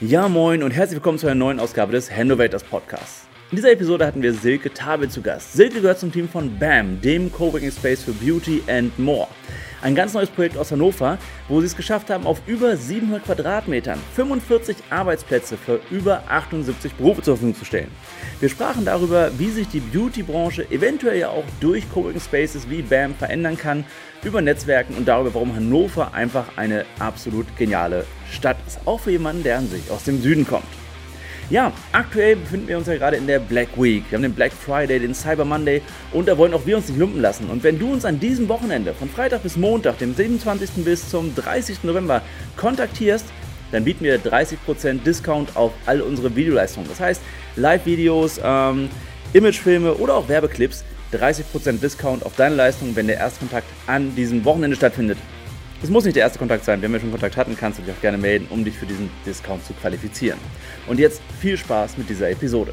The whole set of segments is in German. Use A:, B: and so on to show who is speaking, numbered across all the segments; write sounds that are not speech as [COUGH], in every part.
A: Ja, moin und herzlich willkommen zu einer neuen Ausgabe des Handovators Podcasts. In dieser Episode hatten wir Silke Tabel zu Gast. Silke gehört zum Team von BAM, dem Coworking Space für Beauty and More. Ein ganz neues Projekt aus Hannover, wo sie es geschafft haben, auf über 700 Quadratmetern 45 Arbeitsplätze für über 78 Berufe zur Verfügung zu stellen. Wir sprachen darüber, wie sich die Beauty-Branche eventuell ja auch durch Coworking Spaces wie BAM verändern kann, über Netzwerken und darüber, warum Hannover einfach eine absolut geniale Stadt ist. Auch für jemanden, der an sich aus dem Süden kommt. Ja, aktuell befinden wir uns ja gerade in der Black Week. Wir haben den Black Friday, den Cyber Monday und da wollen auch wir uns nicht lumpen lassen. Und wenn du uns an diesem Wochenende von Freitag bis Montag, dem 27. bis zum 30. November kontaktierst, dann bieten wir 30% Discount auf all unsere Videoleistungen. Das heißt, Live-Videos, ähm, Imagefilme oder auch Werbeclips. 30% Discount auf deine Leistung, wenn der Erstkontakt an diesem Wochenende stattfindet. Es muss nicht der erste Kontakt sein. Wenn wir schon Kontakt hatten, kannst du dich auch gerne melden, um dich für diesen Discount zu qualifizieren. Und jetzt viel Spaß mit dieser Episode.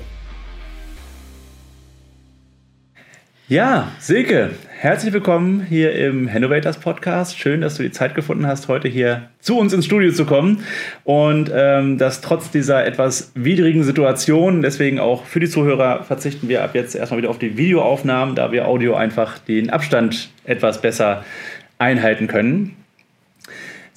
A: Ja, Silke, herzlich willkommen hier im Hannovators Podcast. Schön, dass du die Zeit gefunden hast, heute hier zu uns ins Studio zu kommen. Und ähm, das trotz dieser etwas widrigen Situation, deswegen auch für die Zuhörer verzichten wir ab jetzt erstmal wieder auf die Videoaufnahmen, da wir Audio einfach den Abstand etwas besser einhalten können.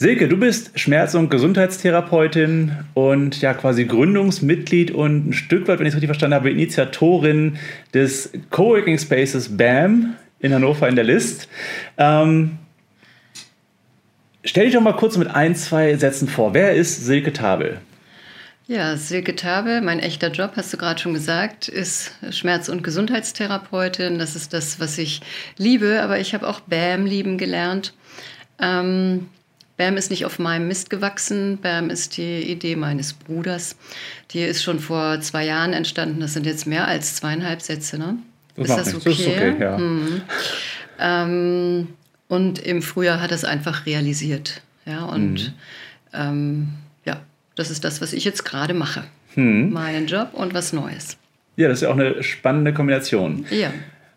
A: Silke, du bist Schmerz- und Gesundheitstherapeutin und ja quasi Gründungsmitglied und ein Stück weit, wenn ich es richtig verstanden habe, Initiatorin des Coworking Spaces BAM in Hannover in der List. Ähm, stell dich doch mal kurz mit ein, zwei Sätzen vor. Wer ist Silke Tabel?
B: Ja, Silke Tabel, mein echter Job, hast du gerade schon gesagt, ist Schmerz- und Gesundheitstherapeutin. Das ist das, was ich liebe, aber ich habe auch BAM lieben gelernt. Ähm, BAM ist nicht auf meinem Mist gewachsen. BAM ist die Idee meines Bruders. Die ist schon vor zwei Jahren entstanden. Das sind jetzt mehr als zweieinhalb Sätze, ne?
A: Das ist das okay? Das ist okay ja. Hm.
B: Ähm, und im Frühjahr hat er es einfach realisiert. Ja, und mhm. ähm, ja, das ist das, was ich jetzt gerade mache. Mhm. Meinen Job und was Neues.
A: Ja, das ist ja auch eine spannende Kombination.
B: Ja.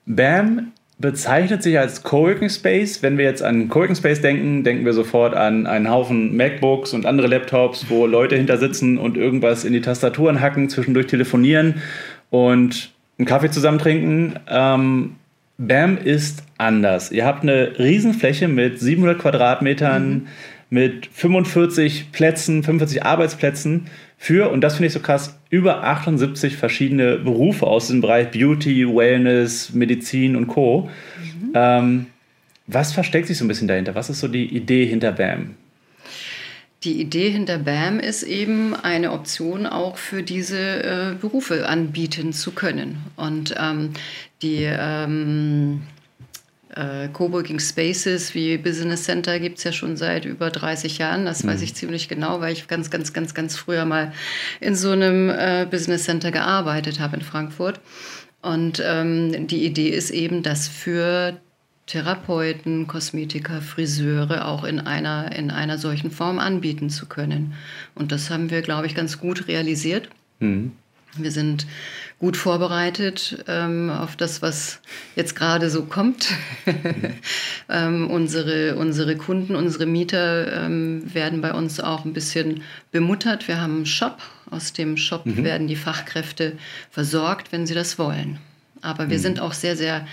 A: BAM bezeichnet sich als Coworking Space. Wenn wir jetzt an Coworking Space denken, denken wir sofort an einen Haufen MacBooks und andere Laptops, wo Leute hinter sitzen und irgendwas in die Tastaturen hacken, zwischendurch telefonieren und einen Kaffee zusammen trinken. Ähm, BAM ist anders. Ihr habt eine Riesenfläche mit 700 Quadratmetern, mhm. Mit 45 Plätzen, 45 Arbeitsplätzen für, und das finde ich so krass, über 78 verschiedene Berufe aus dem Bereich Beauty, Wellness, Medizin und Co. Mhm. Ähm, was versteckt sich so ein bisschen dahinter? Was ist so die Idee hinter BAM?
B: Die Idee hinter BAM ist eben, eine Option auch für diese äh, Berufe anbieten zu können. Und ähm, die ähm, äh, Coworking Spaces wie Business Center gibt es ja schon seit über 30 Jahren. Das mhm. weiß ich ziemlich genau, weil ich ganz, ganz, ganz, ganz früher mal in so einem äh, Business Center gearbeitet habe in Frankfurt. Und ähm, die Idee ist eben, dass für Therapeuten, Kosmetiker, Friseure auch in einer, in einer solchen Form anbieten zu können. Und das haben wir, glaube ich, ganz gut realisiert. Mhm. Wir sind gut vorbereitet ähm, auf das, was jetzt gerade so kommt. [LAUGHS] ähm, unsere, unsere Kunden, unsere Mieter ähm, werden bei uns auch ein bisschen bemuttert. Wir haben einen Shop. Aus dem Shop mhm. werden die Fachkräfte versorgt, wenn sie das wollen. Aber wir mhm. sind auch sehr, sehr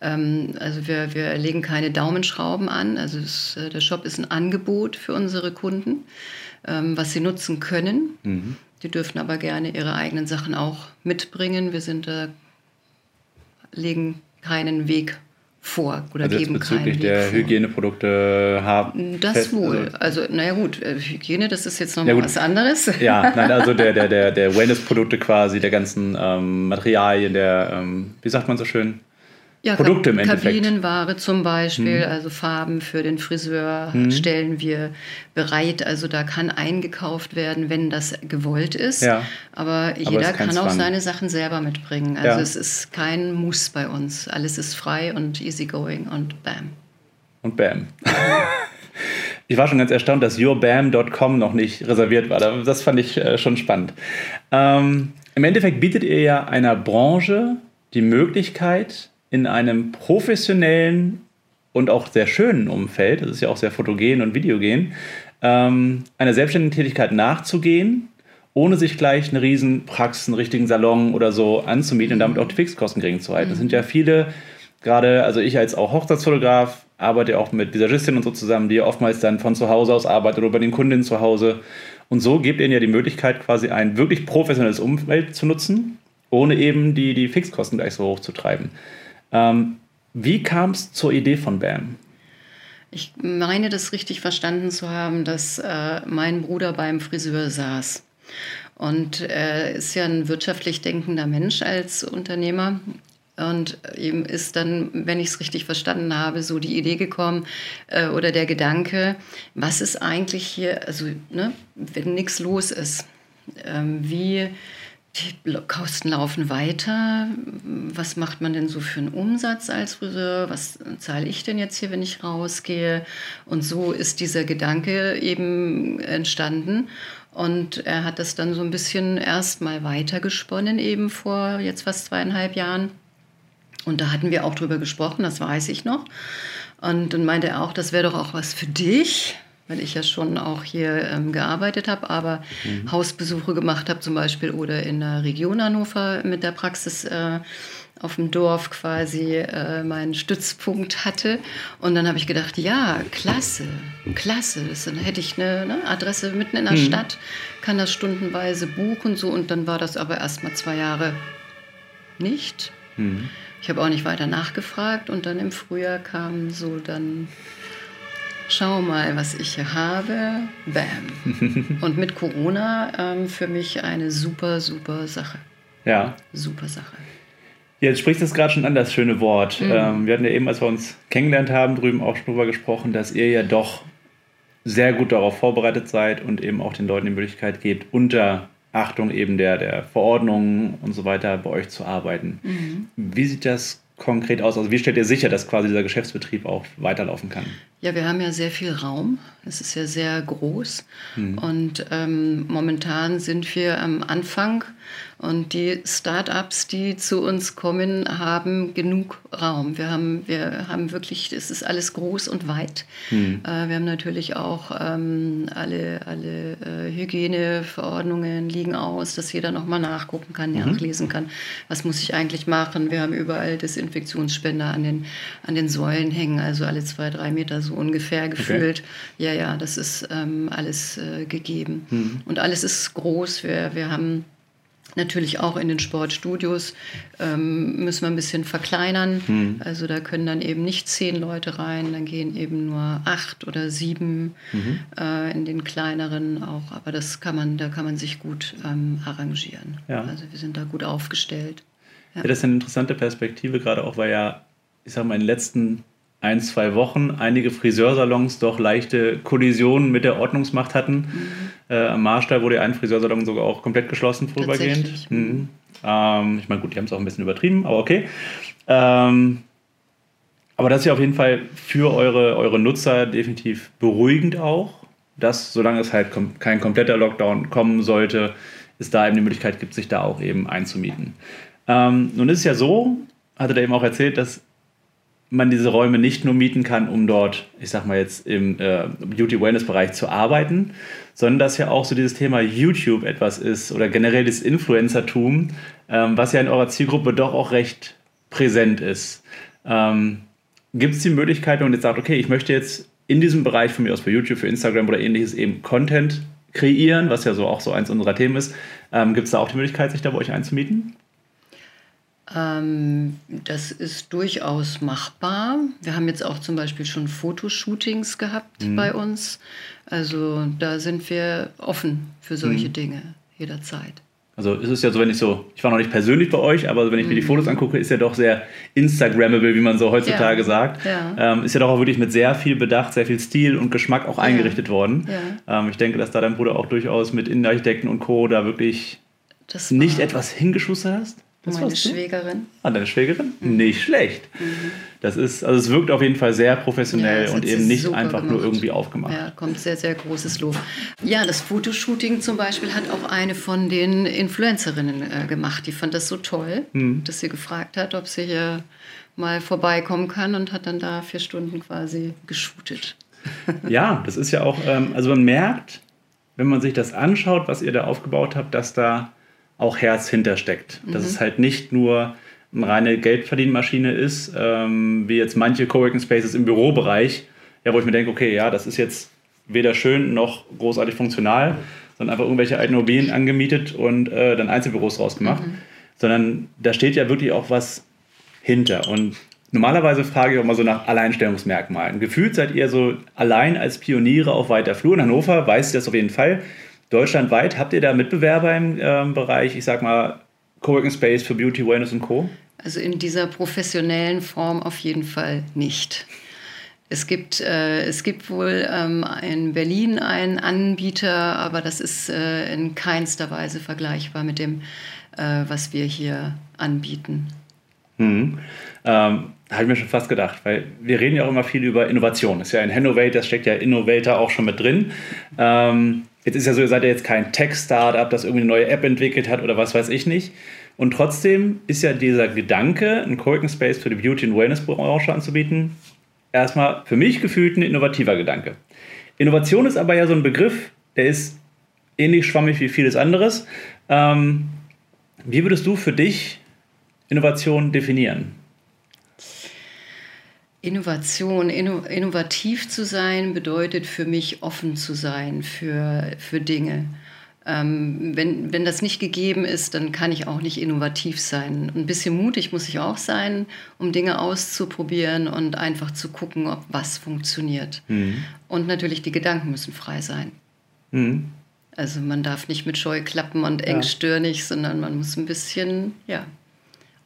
B: ähm, also wir, wir legen keine Daumenschrauben an. Also das, äh, der Shop ist ein Angebot für unsere Kunden, ähm, was sie nutzen können. Mhm. Die dürfen aber gerne ihre eigenen Sachen auch mitbringen. Wir sind da, legen keinen Weg vor oder
A: also
B: geben
A: bezüglich der vor. Hygieneprodukte haben.
B: Das fest, wohl. Also, also, naja gut, äh, Hygiene, das ist jetzt nochmal ja, was anderes. [LAUGHS]
A: Ja, nein, also der, der, der, der [LAUGHS] Wellness-Produkte quasi, der ganzen ähm, Materialien, der, ähm, wie sagt man so schön?
B: Ja, Produkte im Endeffekt. Kabinenware zum Beispiel, hm. also Farben für den Friseur hm. stellen wir bereit. Also da kann eingekauft werden, wenn das gewollt ist. Ja. Aber jeder Aber kann auch seine Sachen selber mitbringen. Also ja. es ist kein Muss bei uns. Alles ist frei und easygoing und bam.
A: Und bam. [LAUGHS] Ich war schon ganz erstaunt, dass yourbam.com noch nicht reserviert war. Das fand ich äh, schon spannend. Ähm, Im Endeffekt bietet ihr ja einer Branche die Möglichkeit, in einem professionellen und auch sehr schönen Umfeld, das ist ja auch sehr fotogen und videogen, ähm, einer selbstständigen Tätigkeit nachzugehen ohne sich gleich eine riesen Praxis, einen richtigen Salon oder so anzumieten und damit auch die Fixkosten gering zu halten. Das sind ja viele, gerade, also ich als auch Hochzeitsfotograf, arbeite auch mit Visagistinnen und so zusammen, die oftmals dann von zu Hause aus arbeiten oder bei den Kundinnen zu Hause. Und so gebt ihnen ja die Möglichkeit, quasi ein wirklich professionelles Umfeld zu nutzen, ohne eben die, die Fixkosten gleich so hoch zu treiben. Ähm, wie kam es zur Idee von BAM?
B: Ich meine, das richtig verstanden zu haben, dass äh, mein Bruder beim Friseur saß. Und er ist ja ein wirtschaftlich denkender Mensch als Unternehmer. Und ihm ist dann, wenn ich es richtig verstanden habe, so die Idee gekommen äh, oder der Gedanke, was ist eigentlich hier, also ne, wenn nichts los ist, ähm, wie die Kosten laufen weiter. Was macht man denn so für einen Umsatz als Friseur? Was zahle ich denn jetzt hier, wenn ich rausgehe? Und so ist dieser Gedanke eben entstanden. Und er hat das dann so ein bisschen erstmal weitergesponnen, eben vor jetzt fast zweieinhalb Jahren. Und da hatten wir auch drüber gesprochen, das weiß ich noch. Und dann meinte er auch, das wäre doch auch was für dich weil ich ja schon auch hier ähm, gearbeitet habe, aber mhm. Hausbesuche gemacht habe zum Beispiel oder in der Region Hannover mit der Praxis äh, auf dem Dorf quasi äh, meinen Stützpunkt hatte. Und dann habe ich gedacht, ja, klasse, klasse. Das, dann hätte ich eine ne, Adresse mitten in der mhm. Stadt, kann das stundenweise buchen so. Und dann war das aber erst mal zwei Jahre nicht. Mhm. Ich habe auch nicht weiter nachgefragt und dann im Frühjahr kam so dann schau mal, was ich hier habe. Bam. [LAUGHS] Und mit Corona ähm, für mich eine super, super Sache.
A: Ja.
B: Super Sache.
A: Jetzt sprichst du es gerade schon an, das schöne Wort. Mhm. Ähm, wir hatten ja eben, als wir uns kennengelernt haben, drüben auch schon drüber gesprochen, dass ihr ja doch sehr gut darauf vorbereitet seid und eben auch den Leuten die Möglichkeit gebt, unter Achtung eben der, der Verordnungen und so weiter bei euch zu arbeiten. Mhm. Wie sieht das konkret aus? Also wie stellt ihr sicher, dass quasi dieser Geschäftsbetrieb auch weiterlaufen kann?
B: Ja, wir haben ja sehr viel Raum. Es ist ja sehr groß. Mhm. Und ähm, momentan sind wir am Anfang und die Start-ups, die zu uns kommen, haben genug Raum. Wir haben, wir haben wirklich, es ist alles groß und weit. Mhm. Äh, wir haben natürlich auch ähm, alle, alle äh, Hygieneverordnungen liegen aus, dass jeder nochmal nachgucken kann, mhm. nachlesen kann. Was muss ich eigentlich machen? Wir haben überall Desinfektionsspender an den, an den Säulen hängen, also alle zwei, drei Meter so ungefähr gefühlt. Okay. Ja, ja, das ist ähm, alles äh, gegeben. Mhm. Und alles ist groß. Wir, wir haben Natürlich auch in den Sportstudios ähm, müssen wir ein bisschen verkleinern. Mhm. Also da können dann eben nicht zehn Leute rein, dann gehen eben nur acht oder sieben mhm. äh, in den kleineren auch. Aber das kann man, da kann man sich gut ähm, arrangieren. Ja. Also wir sind da gut aufgestellt.
A: Ja. ja, das ist eine interessante Perspektive, gerade auch, weil ja, ich sage mal, in den letzten ein, zwei Wochen einige Friseursalons doch leichte Kollisionen mit der Ordnungsmacht hatten. Mhm. Äh, am Marstall wurde ein Friseursalon sogar auch komplett geschlossen vorübergehend. Mhm. Ähm, ich meine, gut, die haben es auch ein bisschen übertrieben, aber okay. Ähm, aber das ist ja auf jeden Fall für eure, eure Nutzer definitiv beruhigend auch, dass solange es halt kom kein kompletter Lockdown kommen sollte, es da eben die Möglichkeit gibt, sich da auch eben einzumieten. Ähm, nun ist es ja so, hatte er eben auch erzählt, dass man diese Räume nicht nur mieten kann, um dort, ich sag mal jetzt im äh, Beauty-Wellness-Bereich zu arbeiten, sondern dass ja auch so dieses Thema YouTube etwas ist oder generell das Influencertum, ähm, was ja in eurer Zielgruppe doch auch recht präsent ist. Ähm, Gibt es die Möglichkeit, wenn man jetzt sagt, okay, ich möchte jetzt in diesem Bereich von mir aus für YouTube, für Instagram oder ähnliches eben Content kreieren, was ja so auch so eins unserer Themen ist, ähm, gibt es da auch die Möglichkeit, sich da bei euch einzumieten?
B: Ähm, das ist durchaus machbar. Wir haben jetzt auch zum Beispiel schon Fotoshootings gehabt mhm. bei uns. Also da sind wir offen für solche mhm. Dinge jederzeit.
A: Also ist es ja so, wenn ich so, ich war noch nicht persönlich bei euch, aber wenn ich mir die mhm. Fotos angucke, ist ja doch sehr Instagrammable, wie man so heutzutage ja. sagt. Ja. Ähm, ist ja doch auch wirklich mit sehr viel Bedacht, sehr viel Stil und Geschmack auch eingerichtet ja. worden. Ähm, ich denke, dass da dein Bruder auch durchaus mit Innenarchitekten und Co. da wirklich nicht etwas hingeschustert hast.
B: Das Meine Schwägerin.
A: Ah, deine Schwägerin? Mhm. Nicht schlecht. Mhm. Das ist, also es wirkt auf jeden Fall sehr professionell ja, und eben nicht einfach gemacht. nur irgendwie aufgemacht.
B: Ja, kommt sehr, sehr großes Lob. Ja, das Fotoshooting zum Beispiel hat auch eine von den Influencerinnen äh, gemacht. Die fand das so toll, mhm. dass sie gefragt hat, ob sie hier mal vorbeikommen kann und hat dann da vier Stunden quasi geshootet. [LAUGHS]
A: ja, das ist ja auch, ähm, also man merkt, wenn man sich das anschaut, was ihr da aufgebaut habt, dass da auch Herz hintersteckt. Mhm. Dass es halt nicht nur eine reine Geldverdienmaschine ist, ähm, wie jetzt manche Coworking Spaces im Bürobereich, ja, wo ich mir denke, okay, ja, das ist jetzt weder schön noch großartig funktional, sondern einfach irgendwelche alten Immobilien angemietet und äh, dann Einzelbüros rausgemacht. Mhm. Sondern da steht ja wirklich auch was hinter. Und normalerweise frage ich auch mal so nach Alleinstellungsmerkmalen. Gefühlt seid ihr so allein als Pioniere auf weiter Flur. In Hannover weiß ich das auf jeden Fall. Deutschlandweit habt ihr da Mitbewerber im äh, Bereich, ich sag mal, Coworking Space für Beauty, Wellness und Co.?
B: Also in dieser professionellen Form auf jeden Fall nicht. Es gibt, äh, es gibt wohl ähm, in Berlin einen Anbieter, aber das ist äh, in keinster Weise vergleichbar mit dem, äh, was wir hier anbieten.
A: Mhm. Ähm, habe ich mir schon fast gedacht, weil wir reden ja auch immer viel über Innovation. Das ist ja in Innovate, das steckt ja Innovator auch schon mit drin. Ähm, jetzt ist ja so, ihr seid ja jetzt kein Tech-Startup, das irgendwie eine neue App entwickelt hat oder was weiß ich nicht. Und trotzdem ist ja dieser Gedanke, einen Coworking Space für die Beauty- und Wellness-Branche anzubieten, erstmal für mich gefühlt ein innovativer Gedanke. Innovation ist aber ja so ein Begriff, der ist ähnlich schwammig wie vieles anderes. Ähm, wie würdest du für dich Innovation definieren?
B: Innovation, inno, innovativ zu sein, bedeutet für mich offen zu sein für, für Dinge. Ähm, wenn, wenn das nicht gegeben ist, dann kann ich auch nicht innovativ sein. Ein bisschen mutig muss ich auch sein, um Dinge auszuprobieren und einfach zu gucken, ob was funktioniert. Mhm. Und natürlich die Gedanken müssen frei sein. Mhm. Also man darf nicht mit Scheuklappen und engstirnig, ja. sondern man muss ein bisschen ja,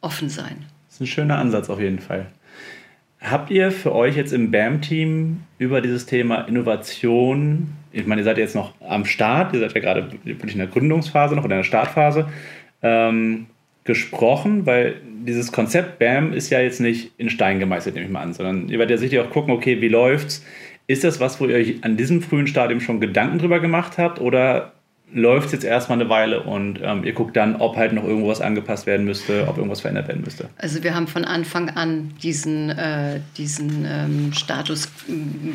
B: offen sein.
A: Das ist ein schöner Ansatz auf jeden Fall. Habt ihr für euch jetzt im BAM-Team über dieses Thema Innovation, ich meine, ihr seid jetzt noch am Start, ihr seid ja gerade wirklich in der Gründungsphase noch, in der Startphase, ähm, gesprochen, weil dieses Konzept BAM ist ja jetzt nicht in Stein gemeißelt, nehme ich mal an, sondern ihr werdet ja sicher auch gucken, okay, wie läuft's? Ist das was, wo ihr euch an diesem frühen Stadium schon Gedanken drüber gemacht habt oder läuft es jetzt erstmal eine Weile und ähm, ihr guckt dann, ob halt noch irgendwas angepasst werden müsste, ob irgendwas verändert werden müsste.
B: Also wir haben von Anfang an diesen, äh, diesen ähm, Status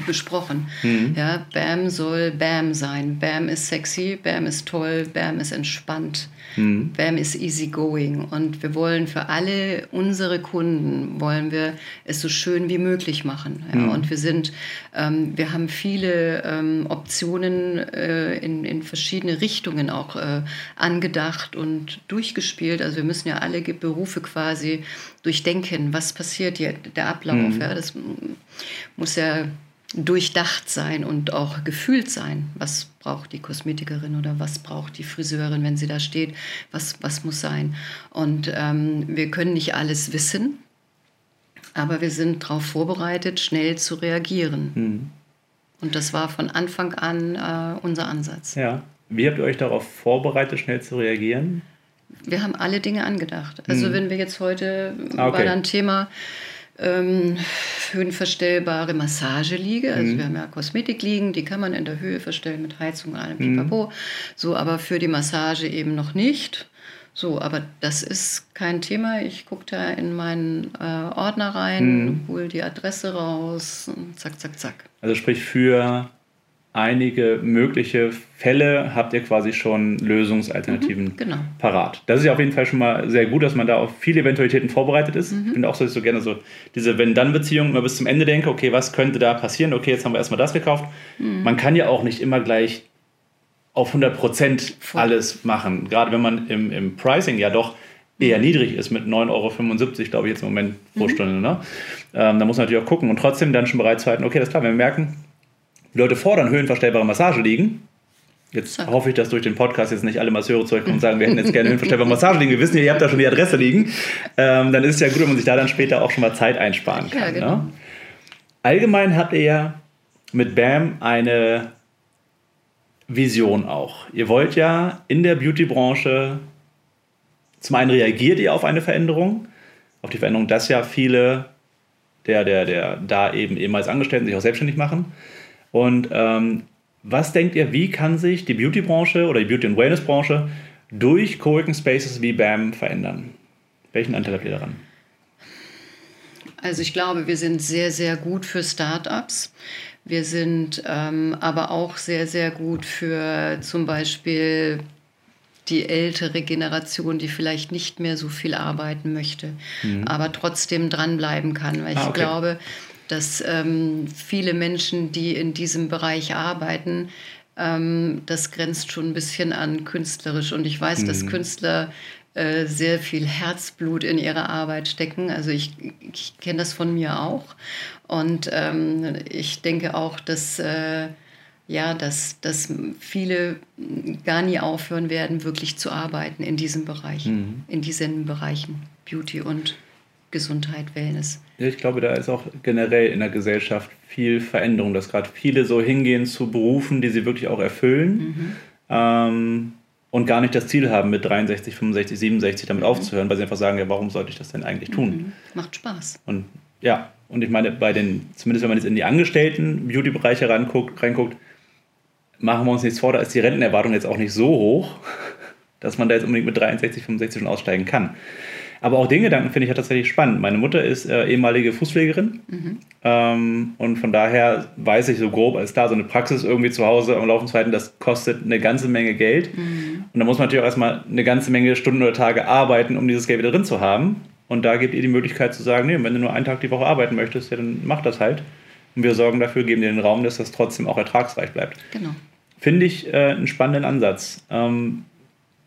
B: besprochen. Mhm. Ja, BAM soll BAM sein. BAM ist sexy, BAM ist toll, BAM ist entspannt. Mhm. BAM ist easygoing und wir wollen für alle unsere Kunden, wollen wir es so schön wie möglich machen. Ja? Mhm. Und wir sind, ähm, wir haben viele ähm, Optionen äh, in, in verschiedene Richtungen auch äh, angedacht und durchgespielt. Also wir müssen ja alle Berufe quasi durchdenken, was passiert hier, der Ablauf. Mhm. Ja? Das muss ja durchdacht sein und auch gefühlt sein. Was braucht die Kosmetikerin oder was braucht die Friseurin, wenn sie da steht? Was, was muss sein? Und ähm, wir können nicht alles wissen, aber wir sind darauf vorbereitet, schnell zu reagieren. Mhm. Und das war von Anfang an äh, unser Ansatz.
A: Ja. Wie habt ihr euch darauf vorbereitet, schnell zu reagieren?
B: Wir haben alle Dinge angedacht. Also mhm. wenn wir jetzt heute ah, okay. war ein Thema, ähm, höhenverstellbare Massageliege. Also mhm. wir haben ja Kosmetikliegen, die kann man in der Höhe verstellen mit Heizung und allem mhm. Pipapo. So, aber für die Massage eben noch nicht. So, aber das ist kein Thema. Ich gucke da in meinen äh, Ordner rein, mhm. hole die Adresse raus, zack, zack, zack.
A: Also sprich für einige mögliche Fälle habt ihr quasi schon Lösungsalternativen mhm, genau. parat. Das ist ja auf jeden Fall schon mal sehr gut, dass man da auf viele Eventualitäten vorbereitet ist. Mhm. Ich finde auch so, dass ich so gerne so diese Wenn-Dann-Beziehung immer bis zum Ende denke, okay, was könnte da passieren? Okay, jetzt haben wir erstmal das gekauft. Mhm. Man kann ja auch nicht immer gleich auf 100 Prozent alles machen. Gerade wenn man im, im Pricing ja doch eher mhm. niedrig ist mit 9,75 Euro, glaube ich, jetzt im Moment pro mhm. Stunde. Ne? Ähm, da muss man natürlich auch gucken und trotzdem dann schon bereit zu halten, okay, das ist klar, wenn wir merken, die Leute fordern höhenverstellbare Massage liegen. Jetzt so. hoffe ich, dass durch den Podcast jetzt nicht alle Masseure zurückkommen und sagen, wir hätten jetzt gerne [LAUGHS] höhenverstellbare Massage liegen. Wir wissen ja, ihr habt da schon die Adresse liegen. Ähm, dann ist es ja gut, wenn man sich da dann später auch schon mal Zeit einsparen kann. Ja, genau. ne? Allgemein habt ihr ja mit BAM eine Vision auch. Ihr wollt ja in der Beauty-Branche, zum einen reagiert ihr auf eine Veränderung, auf die Veränderung, dass ja viele der, der, der da eben ehemals Angestellten sich auch selbstständig machen. Und ähm, was denkt ihr, wie kann sich die Beauty-Branche oder die Beauty- und Wellness-Branche durch Coworking Spaces wie BAM verändern? Welchen Anteil habt ihr daran?
B: Also ich glaube, wir sind sehr, sehr gut für Startups, Wir sind ähm, aber auch sehr, sehr gut für zum Beispiel die ältere Generation, die vielleicht nicht mehr so viel arbeiten möchte, mhm. aber trotzdem dranbleiben kann. Weil ah, ich okay. glaube, dass ähm, viele Menschen, die in diesem Bereich arbeiten, ähm, das grenzt schon ein bisschen an künstlerisch. Und ich weiß, mhm. dass Künstler äh, sehr viel Herzblut in ihre Arbeit stecken. Also ich, ich kenne das von mir auch. Und ähm, ich denke auch, dass äh, ja, dass, dass viele gar nie aufhören werden, wirklich zu arbeiten in diesem Bereich, mhm. in diesen Bereichen Beauty und Gesundheit, Wellness.
A: Ja, ich glaube, da ist auch generell in der Gesellschaft viel Veränderung, dass gerade viele so hingehen zu Berufen, die sie wirklich auch erfüllen mhm. ähm, und gar nicht das Ziel haben, mit 63, 65, 67 damit mhm. aufzuhören, weil sie einfach sagen, ja, warum sollte ich das denn eigentlich tun? Mhm.
B: Macht Spaß.
A: Und ja, und ich meine, bei den, zumindest wenn man jetzt in die Angestellten Beauty-Bereiche reinguckt, reinguckt, machen wir uns nichts vor, da ist die Rentenerwartung jetzt auch nicht so hoch, [LAUGHS] dass man da jetzt unbedingt mit 63, 65 schon aussteigen kann. Aber auch den Gedanken finde ich ja tatsächlich spannend. Meine Mutter ist äh, ehemalige Fußpflegerin mhm. ähm, und von daher weiß ich so grob, als da so eine Praxis irgendwie zu Hause am Laufen zu halten, das kostet eine ganze Menge Geld. Mhm. Und da muss man natürlich auch erstmal eine ganze Menge Stunden oder Tage arbeiten, um dieses Geld wieder drin zu haben. Und da gibt ihr die Möglichkeit zu sagen, nee, wenn du nur einen Tag die Woche arbeiten möchtest, ja, dann mach das halt. Und wir sorgen dafür, geben dir den Raum, dass das trotzdem auch ertragsreich bleibt.
B: Genau.
A: Finde ich äh, einen spannenden Ansatz. Ähm,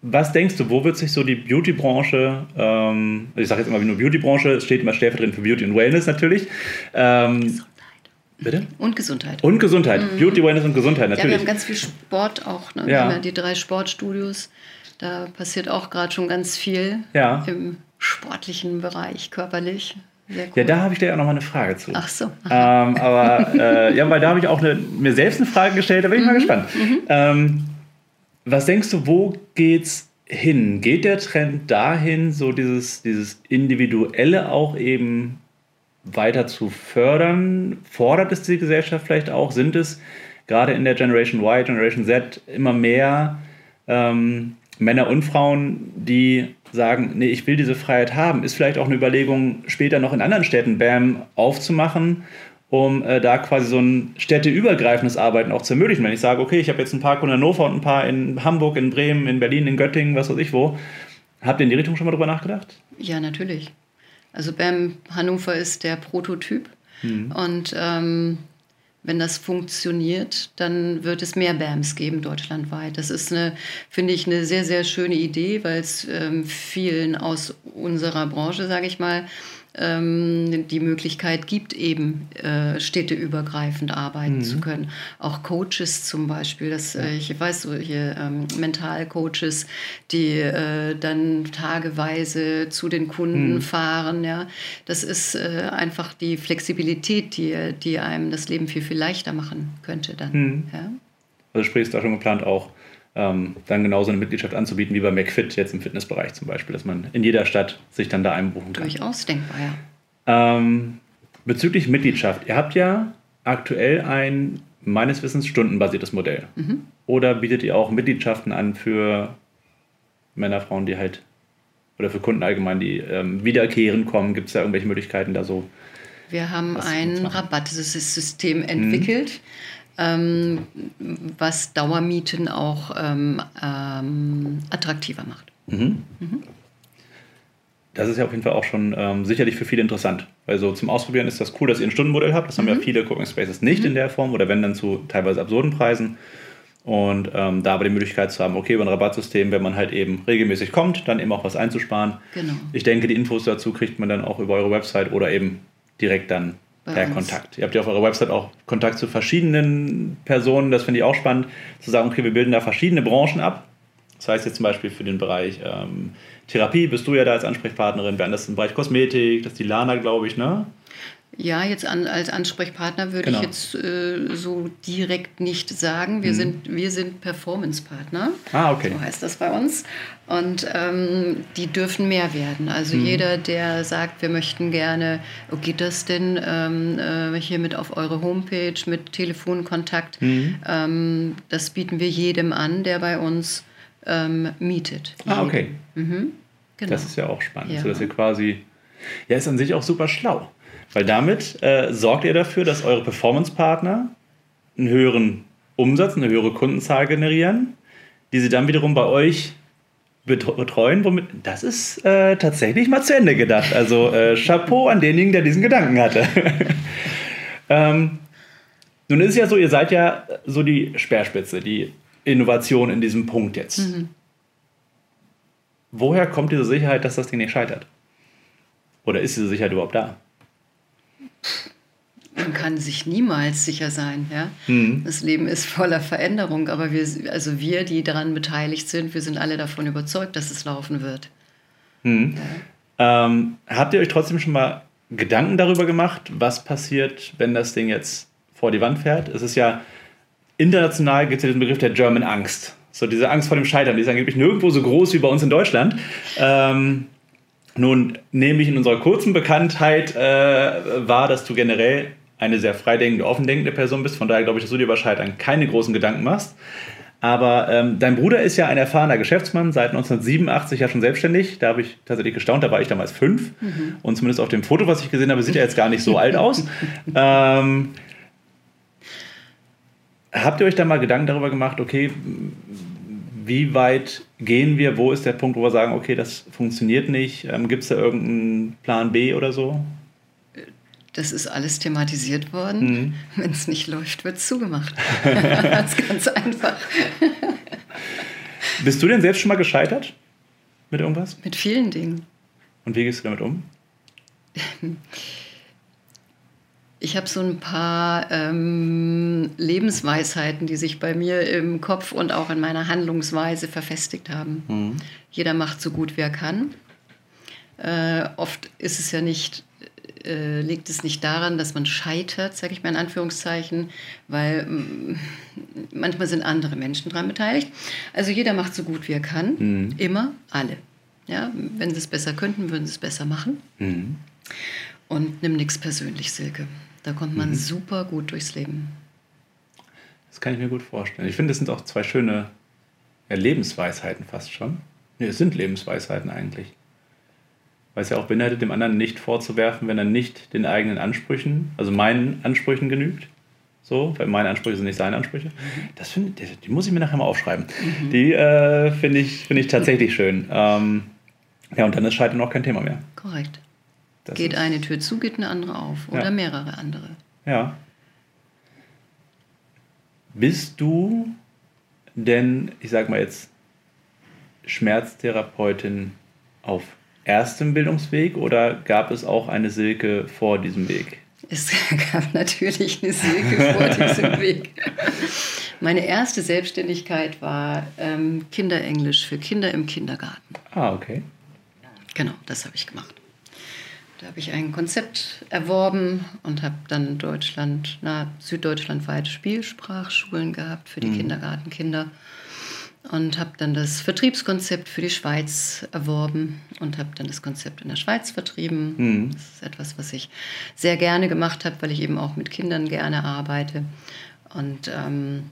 A: was denkst du, wo wird sich so die Beauty-Branche, ähm, ich sage jetzt immer nur Beauty-Branche, es steht immer stellvertretend für Beauty und Wellness natürlich. Ähm, Gesundheit. Bitte?
B: Und Gesundheit.
A: Und Gesundheit. Mhm. Beauty, Wellness und Gesundheit natürlich.
B: Ja, wir haben ganz viel Sport auch. Ne? Wir haben ja die drei Sportstudios. Da passiert auch gerade schon ganz viel ja. im sportlichen Bereich, körperlich.
A: Cool. Ja, da habe ich dir ja noch mal eine Frage zu.
B: Ach so.
A: Ähm, aber äh, ja, weil da habe ich auch eine, mir selbst eine Frage gestellt, da bin ich mhm. mal gespannt. Mhm. Was denkst du, wo geht's hin? Geht der Trend dahin, so dieses, dieses Individuelle auch eben weiter zu fördern? Fordert es die Gesellschaft vielleicht auch? Sind es gerade in der Generation Y, Generation Z immer mehr ähm, Männer und Frauen, die sagen, nee, ich will diese Freiheit haben, ist vielleicht auch eine Überlegung, später noch in anderen Städten BAM aufzumachen, um äh, da quasi so ein städteübergreifendes Arbeiten auch zu ermöglichen. Wenn ich sage, okay, ich habe jetzt ein paar in Hannover und ein paar in Hamburg, in Bremen, in Berlin, in Göttingen, was weiß ich wo. Habt ihr in die Richtung schon mal drüber nachgedacht?
B: Ja, natürlich. Also BAM Hannover ist der Prototyp. Mhm. Und ähm, wenn das funktioniert, dann wird es mehr BAMs geben deutschlandweit. Das ist eine, finde ich, eine sehr, sehr schöne Idee, weil es ähm, vielen aus unserer Branche, sage ich mal, die Möglichkeit gibt, eben äh, städteübergreifend arbeiten mhm. zu können. Auch Coaches zum Beispiel, das, äh, ich weiß so hier ähm, Mentalcoaches, die äh, dann tageweise zu den Kunden mhm. fahren. Ja, das ist äh, einfach die Flexibilität, die, die einem das Leben viel viel leichter machen könnte dann. Mhm. Ja?
A: Also sprich, ist da schon geplant auch ähm, dann genauso eine Mitgliedschaft anzubieten wie bei McFit jetzt im Fitnessbereich zum Beispiel, dass man in jeder Stadt sich dann da einbuchen kann.
B: Durchaus denkbar, ja.
A: Ähm, bezüglich Mitgliedschaft, ihr habt ja aktuell ein meines Wissens stundenbasiertes Modell. Mhm. Oder bietet ihr auch Mitgliedschaften an für Männer, Frauen, die halt oder für Kunden allgemein, die ähm, wiederkehren kommen? Gibt es da irgendwelche Möglichkeiten, da so?
B: Wir haben ein Rabattsystem entwickelt. Mhm ähm, was Dauermieten auch ähm, ähm, attraktiver macht. Mhm. Mhm.
A: Das ist ja auf jeden Fall auch schon ähm, sicherlich für viele interessant. Also zum Ausprobieren ist das cool, dass ihr ein Stundenmodell habt. Das mhm. haben ja mhm. viele Cooking Spaces nicht in mhm. der Form oder wenn dann zu teilweise absurden Preisen. Und ähm, da aber die Möglichkeit zu haben, okay, über ein Rabattsystem, wenn man halt eben regelmäßig kommt, dann eben auch was einzusparen. Genau. Ich denke, die Infos dazu kriegt man dann auch über eure Website oder eben direkt dann per uns. Kontakt. Ihr habt ja auf eurer Website auch Kontakt zu verschiedenen Personen. Das finde ich auch spannend, zu sagen, okay, wir bilden da verschiedene Branchen ab. Das heißt jetzt zum Beispiel für den Bereich ähm, Therapie bist du ja da als Ansprechpartnerin, während das im Bereich Kosmetik, das ist die Lana, glaube ich, ne?
B: Ja, jetzt an, als Ansprechpartner würde genau. ich jetzt äh, so direkt nicht sagen. Wir, mhm. sind, wir sind Performance-Partner.
A: Ah, okay.
B: So heißt das bei uns. Und ähm, die dürfen mehr werden. Also mhm. jeder, der sagt, wir möchten gerne, oh, geht das denn ähm, äh, hier mit auf eure Homepage mit Telefonkontakt? Mhm. Ähm, das bieten wir jedem an, der bei uns ähm, mietet.
A: Ah, okay. Mhm. Genau. Das ist ja auch spannend, ja. so dass ihr quasi, ja, ist an sich auch super schlau. Weil damit äh, sorgt ihr dafür, dass eure Performance-Partner einen höheren Umsatz, eine höhere Kundenzahl generieren, die sie dann wiederum bei euch betreuen, womit das ist äh, tatsächlich mal zu Ende gedacht. Also äh, Chapeau an denjenigen, der diesen Gedanken hatte. [LAUGHS] ähm, nun ist es ja so, ihr seid ja so die Speerspitze, die Innovation in diesem Punkt jetzt. Mhm. Woher kommt diese Sicherheit, dass das Ding nicht scheitert? Oder ist diese Sicherheit überhaupt da?
B: Man kann sich niemals sicher sein. Ja? Mhm. Das Leben ist voller Veränderung, aber wir, also wir, die daran beteiligt sind, wir sind alle davon überzeugt, dass es laufen wird.
A: Mhm. Ja. Ähm, habt ihr euch trotzdem schon mal Gedanken darüber gemacht, was passiert, wenn das Ding jetzt vor die Wand fährt? Es ist ja international gibt es ja diesen Begriff der German Angst. So diese Angst vor dem Scheitern, die ist angeblich nirgendwo so groß wie bei uns in Deutschland. Ähm, nun nehme ich in unserer kurzen Bekanntheit äh, wahr, dass du generell eine sehr freidenkende, offendenkende Person bist. Von daher glaube ich, dass du dir über Scheitern keine großen Gedanken machst. Aber ähm, dein Bruder ist ja ein erfahrener Geschäftsmann, seit 1987 ja schon selbstständig. Da habe ich tatsächlich gestaunt, da war ich damals fünf. Mhm. Und zumindest auf dem Foto, was ich gesehen habe, sieht er jetzt gar nicht so alt aus. [LAUGHS] Ähm, habt ihr euch da mal Gedanken darüber gemacht, okay, wie weit gehen wir? Wo ist der Punkt, wo wir sagen, okay, das funktioniert nicht? Ähm, Gibt es da irgendeinen Plan B oder so?
B: Das ist alles thematisiert worden. Mhm. Wenn es nicht läuft, wird es zugemacht. [LAUGHS] das ist ganz einfach.
A: Bist du denn selbst schon mal gescheitert mit irgendwas?
B: Mit vielen Dingen.
A: Und wie gehst du damit um? [LAUGHS]
B: Ich habe so ein paar ähm, Lebensweisheiten, die sich bei mir im Kopf und auch in meiner Handlungsweise verfestigt haben. Mhm. Jeder macht so gut, wie er kann. Äh, oft ist es ja nicht, äh, liegt es nicht daran, dass man scheitert, sage ich mal in Anführungszeichen, weil mm, manchmal sind andere Menschen daran beteiligt. Also jeder macht so gut, wie er kann. Mhm. Immer, alle. Ja, wenn sie es besser könnten, würden sie es besser machen. Mhm. Und nimm nichts persönlich, Silke. Da kommt man mhm. super gut durchs Leben.
A: Das kann ich mir gut vorstellen. Ich finde, es sind auch zwei schöne ja, Lebensweisheiten fast schon. Nee, es sind Lebensweisheiten eigentlich. Weil es ja auch beinhaltet, dem anderen nicht vorzuwerfen, wenn er nicht den eigenen Ansprüchen, also meinen Ansprüchen genügt. So, weil meine Ansprüche sind nicht seine Ansprüche. Mhm. Das find, die, die muss ich mir nachher mal aufschreiben. Mhm. Die äh, finde ich, find ich tatsächlich schön. Ähm, ja, und dann ist Scheitern auch kein Thema mehr.
B: Korrekt. Das geht eine Tür zu, geht eine andere auf oder ja. mehrere andere.
A: Ja. Bist du denn, ich sag mal jetzt, Schmerztherapeutin auf erstem Bildungsweg oder gab es auch eine Silke vor diesem Weg?
B: Es [LAUGHS] gab natürlich eine Silke vor [LAUGHS] diesem Weg. Meine erste Selbstständigkeit war ähm, Kinderenglisch für Kinder im Kindergarten.
A: Ah, okay.
B: Genau, das habe ich gemacht. Da habe ich ein Konzept erworben und habe dann Deutschland, na, süddeutschlandweit Spielsprachschulen gehabt für die mhm. Kindergartenkinder und habe dann das Vertriebskonzept für die Schweiz erworben und habe dann das Konzept in der Schweiz vertrieben. Mhm. Das ist etwas, was ich sehr gerne gemacht habe, weil ich eben auch mit Kindern gerne arbeite. Und ähm,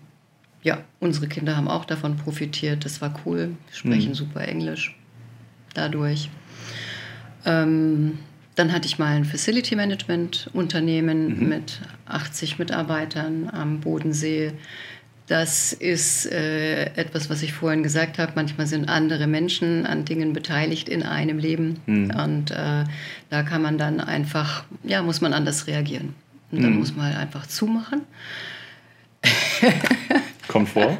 B: ja, unsere Kinder haben auch davon profitiert. Das war cool. Wir sprechen mhm. super Englisch dadurch. Ähm, dann hatte ich mal ein Facility Management Unternehmen mhm. mit 80 Mitarbeitern am Bodensee. Das ist äh, etwas, was ich vorhin gesagt habe. Manchmal sind andere Menschen an Dingen beteiligt in einem Leben. Mhm. Und äh, da kann man dann einfach, ja, muss man anders reagieren. Und dann mhm. muss man halt einfach zumachen. [LAUGHS]
A: Kommt vor.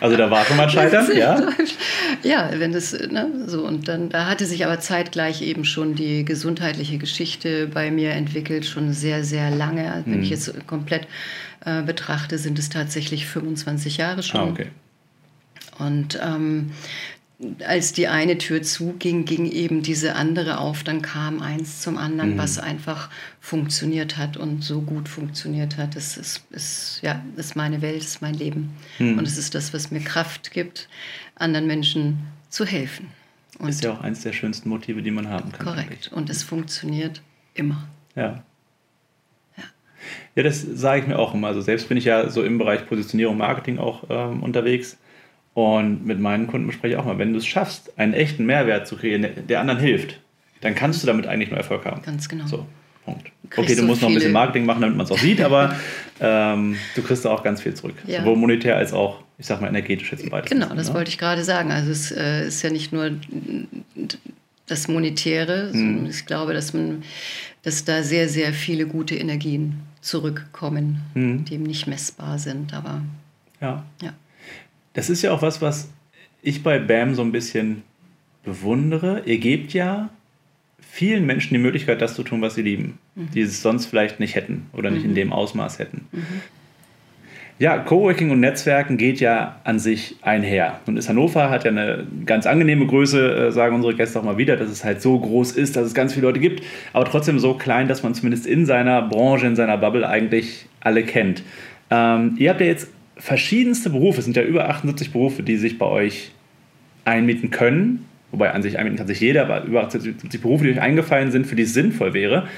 A: Also da war schon mal Scheitern, ja? [LAUGHS]
B: Ja, wenn das, ne, so. Und dann, da hatte sich aber zeitgleich eben schon die gesundheitliche Geschichte bei mir entwickelt, schon sehr, sehr lange. Wenn mhm. ich jetzt komplett äh, betrachte, sind es tatsächlich 25 Jahre schon. Ah, okay. Und ähm, als die eine Tür zuging, ging eben diese andere auf, dann kam eins zum anderen, mhm. was einfach funktioniert hat und so gut funktioniert hat. Das ist, ist, ja, ist meine Welt, das ist mein Leben. Mhm. Und es ist das, was mir Kraft gibt, anderen Menschen zu helfen.
A: Und ist ja auch eines der schönsten Motive, die man haben kann.
B: Korrekt. Eigentlich. Und es funktioniert immer.
A: Ja. Ja, ja das sage ich mir auch immer. Also selbst bin ich ja so im Bereich Positionierung, Marketing auch ähm, unterwegs und mit meinen Kunden bespreche ich auch mal, wenn du es schaffst, einen echten Mehrwert zu kreieren, der anderen hilft, dann kannst du damit eigentlich nur Erfolg haben.
B: Ganz genau.
A: So. Punkt. Okay, du so musst noch ein bisschen Marketing machen, damit man es auch sieht, aber [LAUGHS] ähm, du kriegst auch ganz viel zurück. Ja. Sowohl monetär als auch, ich sag mal, energetisch jetzt im
B: weitesten Genau, das ne? wollte ich gerade sagen. Also es äh, ist ja nicht nur das Monetäre. Mhm. Ich glaube, dass man, dass da sehr, sehr viele gute Energien zurückkommen, mhm. die eben nicht messbar sind. Aber
A: ja. ja. Das ist ja auch was, was ich bei BAM so ein bisschen bewundere. Ihr gebt ja vielen Menschen die Möglichkeit, das zu tun, was sie lieben, mhm. die es sonst vielleicht nicht hätten oder nicht in mhm. dem Ausmaß hätten. Mhm. Ja, Coworking und Netzwerken geht ja an sich einher. Und ist Hannover hat ja eine ganz angenehme Größe, äh, sagen unsere Gäste auch mal wieder, dass es halt so groß ist, dass es ganz viele Leute gibt, aber trotzdem so klein, dass man zumindest in seiner Branche, in seiner Bubble eigentlich alle kennt. Ähm, ihr habt ja jetzt verschiedenste Berufe, es sind ja über 78 Berufe, die sich bei euch einmieten können. Wobei an sich einmieten kann sich jeder, aber über 78 Berufe, die euch eingefallen sind, für die es sinnvoll wäre.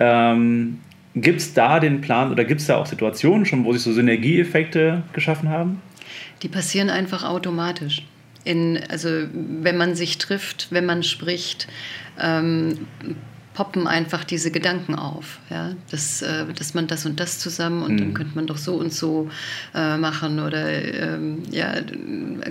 A: Ähm, Gibt es da den Plan oder gibt es da auch Situationen schon, wo sich so Synergieeffekte geschaffen haben?
B: Die passieren einfach automatisch. In, also wenn man sich trifft, wenn man spricht, ähm, poppen einfach diese Gedanken auf, ja, dass, äh, dass man das und das zusammen und mhm. dann könnte man doch so und so äh, machen oder ähm, ja,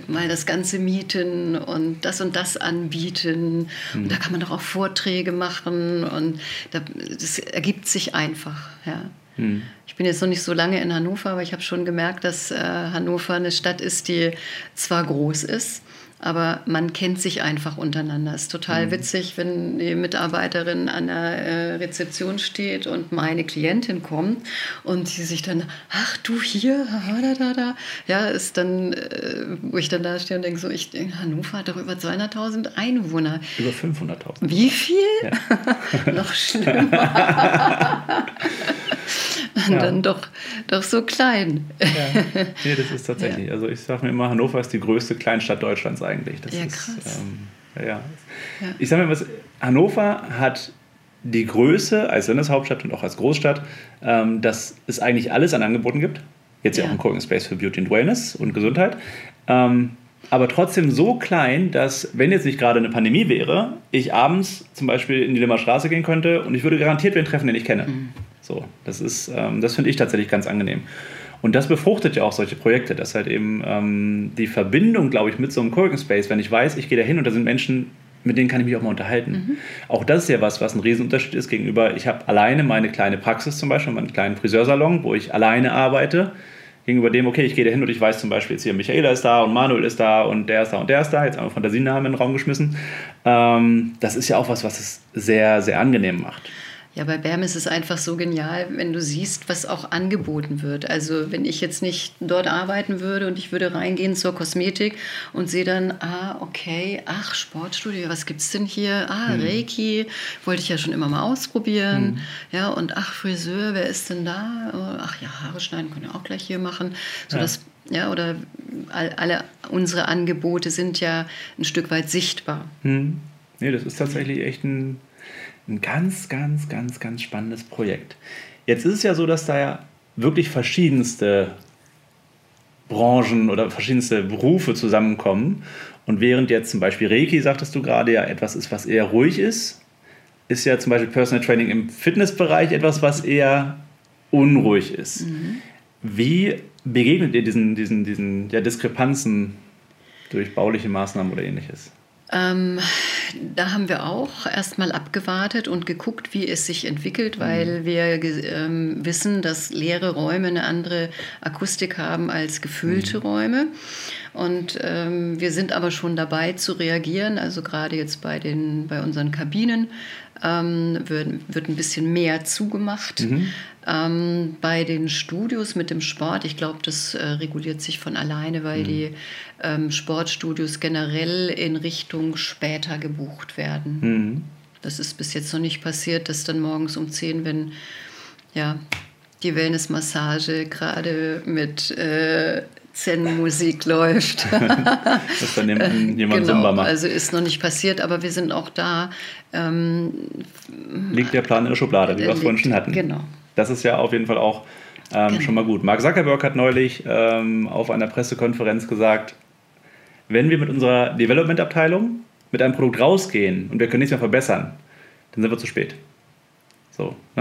B: mal das Ganze mieten und das und das anbieten. Mhm. Und da kann man doch auch Vorträge machen und da, das ergibt sich einfach, ja. Mhm. Ich bin jetzt noch nicht so lange in Hannover, aber ich habe schon gemerkt, dass äh, Hannover eine Stadt ist, die zwar groß ist, aber man kennt sich einfach untereinander. Es ist total mhm. witzig, wenn die Mitarbeiterin an der äh, Rezeption steht und meine Klientin kommt und sie sich dann, ach du hier, da, da, da. Ja, ist dann, äh, wo ich dann da stehe und denke, so, ich, Hannover hat doch über 200.000 Einwohner.
A: Über 500.000.
B: Wie viel? Ja. [LAUGHS] Noch schlimmer. [LAUGHS] ja. dann doch, doch so klein.
A: Ja. Nee, das ist tatsächlich. [LAUGHS] Ja. Also ich sage mir immer, Hannover ist die größte Kleinstadt Deutschlands eigentlich. Das
B: ja,
A: ist,
B: krass.
A: Ähm, ja, Ich sage mir was, Hannover hat die Größe als Landeshauptstadt und auch als Großstadt, ähm, dass es eigentlich alles an Angeboten gibt. Jetzt ja, auch ein Coworking Space für Beauty and Wellness und Gesundheit. Ähm, aber trotzdem so klein, dass, wenn jetzt nicht gerade eine Pandemie wäre, ich abends zum Beispiel in die Limmer Straße gehen könnte und ich würde garantiert wen treffen, den ich kenne. Mhm. So, das ist, ähm, das finde ich tatsächlich ganz angenehm. Und das befruchtet ja auch solche Projekte, dass halt eben ähm, die Verbindung, glaube ich, mit so einem Coworking Space, wenn ich weiß, ich gehe da hin und da sind Menschen, mit denen kann ich mich auch mal unterhalten. Mhm. Auch das ist ja was, was ein Riesenunterschied ist gegenüber, ich habe alleine meine kleine Praxis zum Beispiel, meinen kleinen Friseursalon, wo ich alleine arbeite, gegenüber dem, okay, ich gehe da hin und ich weiß zum Beispiel, jetzt hier Michaela ist da und Manuel ist da und der ist da und der ist da, jetzt einmal Fantasienamen in den Raum geschmissen. Ähm, das ist ja auch was, was es sehr, sehr angenehm macht.
B: Ja, bei BAM ist es einfach so genial, wenn du siehst, was auch angeboten wird. Also wenn ich jetzt nicht dort arbeiten würde und ich würde reingehen zur Kosmetik und sehe dann, ah, okay, ach, Sportstudio, was gibt es denn hier? Ah, hm. Reiki, wollte ich ja schon immer mal ausprobieren. Hm. Ja, und ach, Friseur, wer ist denn da? Ach ja, Haare schneiden können wir auch gleich hier machen. So ja. Ja, oder all, alle unsere Angebote sind ja ein Stück weit sichtbar.
A: Hm. Nee, das ist tatsächlich echt ein ein ganz, ganz, ganz, ganz spannendes Projekt. Jetzt ist es ja so, dass da ja wirklich verschiedenste Branchen oder verschiedenste Berufe zusammenkommen. Und während jetzt zum Beispiel Reiki, sagtest du gerade, ja etwas ist, was eher ruhig ist, ist ja zum Beispiel Personal Training im Fitnessbereich etwas, was eher unruhig ist. Mhm. Wie begegnet ihr diesen, diesen, diesen ja, Diskrepanzen durch bauliche Maßnahmen oder ähnliches?
B: Ähm, da haben wir auch erstmal abgewartet und geguckt, wie es sich entwickelt, weil mhm. wir ähm, wissen, dass leere Räume eine andere Akustik haben als gefüllte mhm. Räume. Und ähm, wir sind aber schon dabei zu reagieren. Also gerade jetzt bei, den, bei unseren Kabinen ähm, wird, wird ein bisschen mehr zugemacht. Mhm. Ähm, bei den Studios mit dem Sport, ich glaube, das äh, reguliert sich von alleine, weil mhm. die ähm, Sportstudios generell in Richtung später gebucht werden. Mhm. Das ist bis jetzt noch nicht passiert, dass dann morgens um 10, wenn ja, die Wellnessmassage gerade mit äh, Zen-Musik [LAUGHS] läuft. [LAUGHS]
A: Dass dann jemand genau, Zumba macht.
B: Also ist noch nicht passiert, aber wir sind auch da. Ähm,
A: liegt der Plan in der Schublade, wie wir es vorhin schon hatten.
B: Genau.
A: Das ist ja auf jeden Fall auch ähm, genau. schon mal gut. Mark Zuckerberg hat neulich ähm, auf einer Pressekonferenz gesagt, wenn wir mit unserer Development-Abteilung mit einem Produkt rausgehen und wir können nichts mehr verbessern, dann sind wir zu spät. So, ne?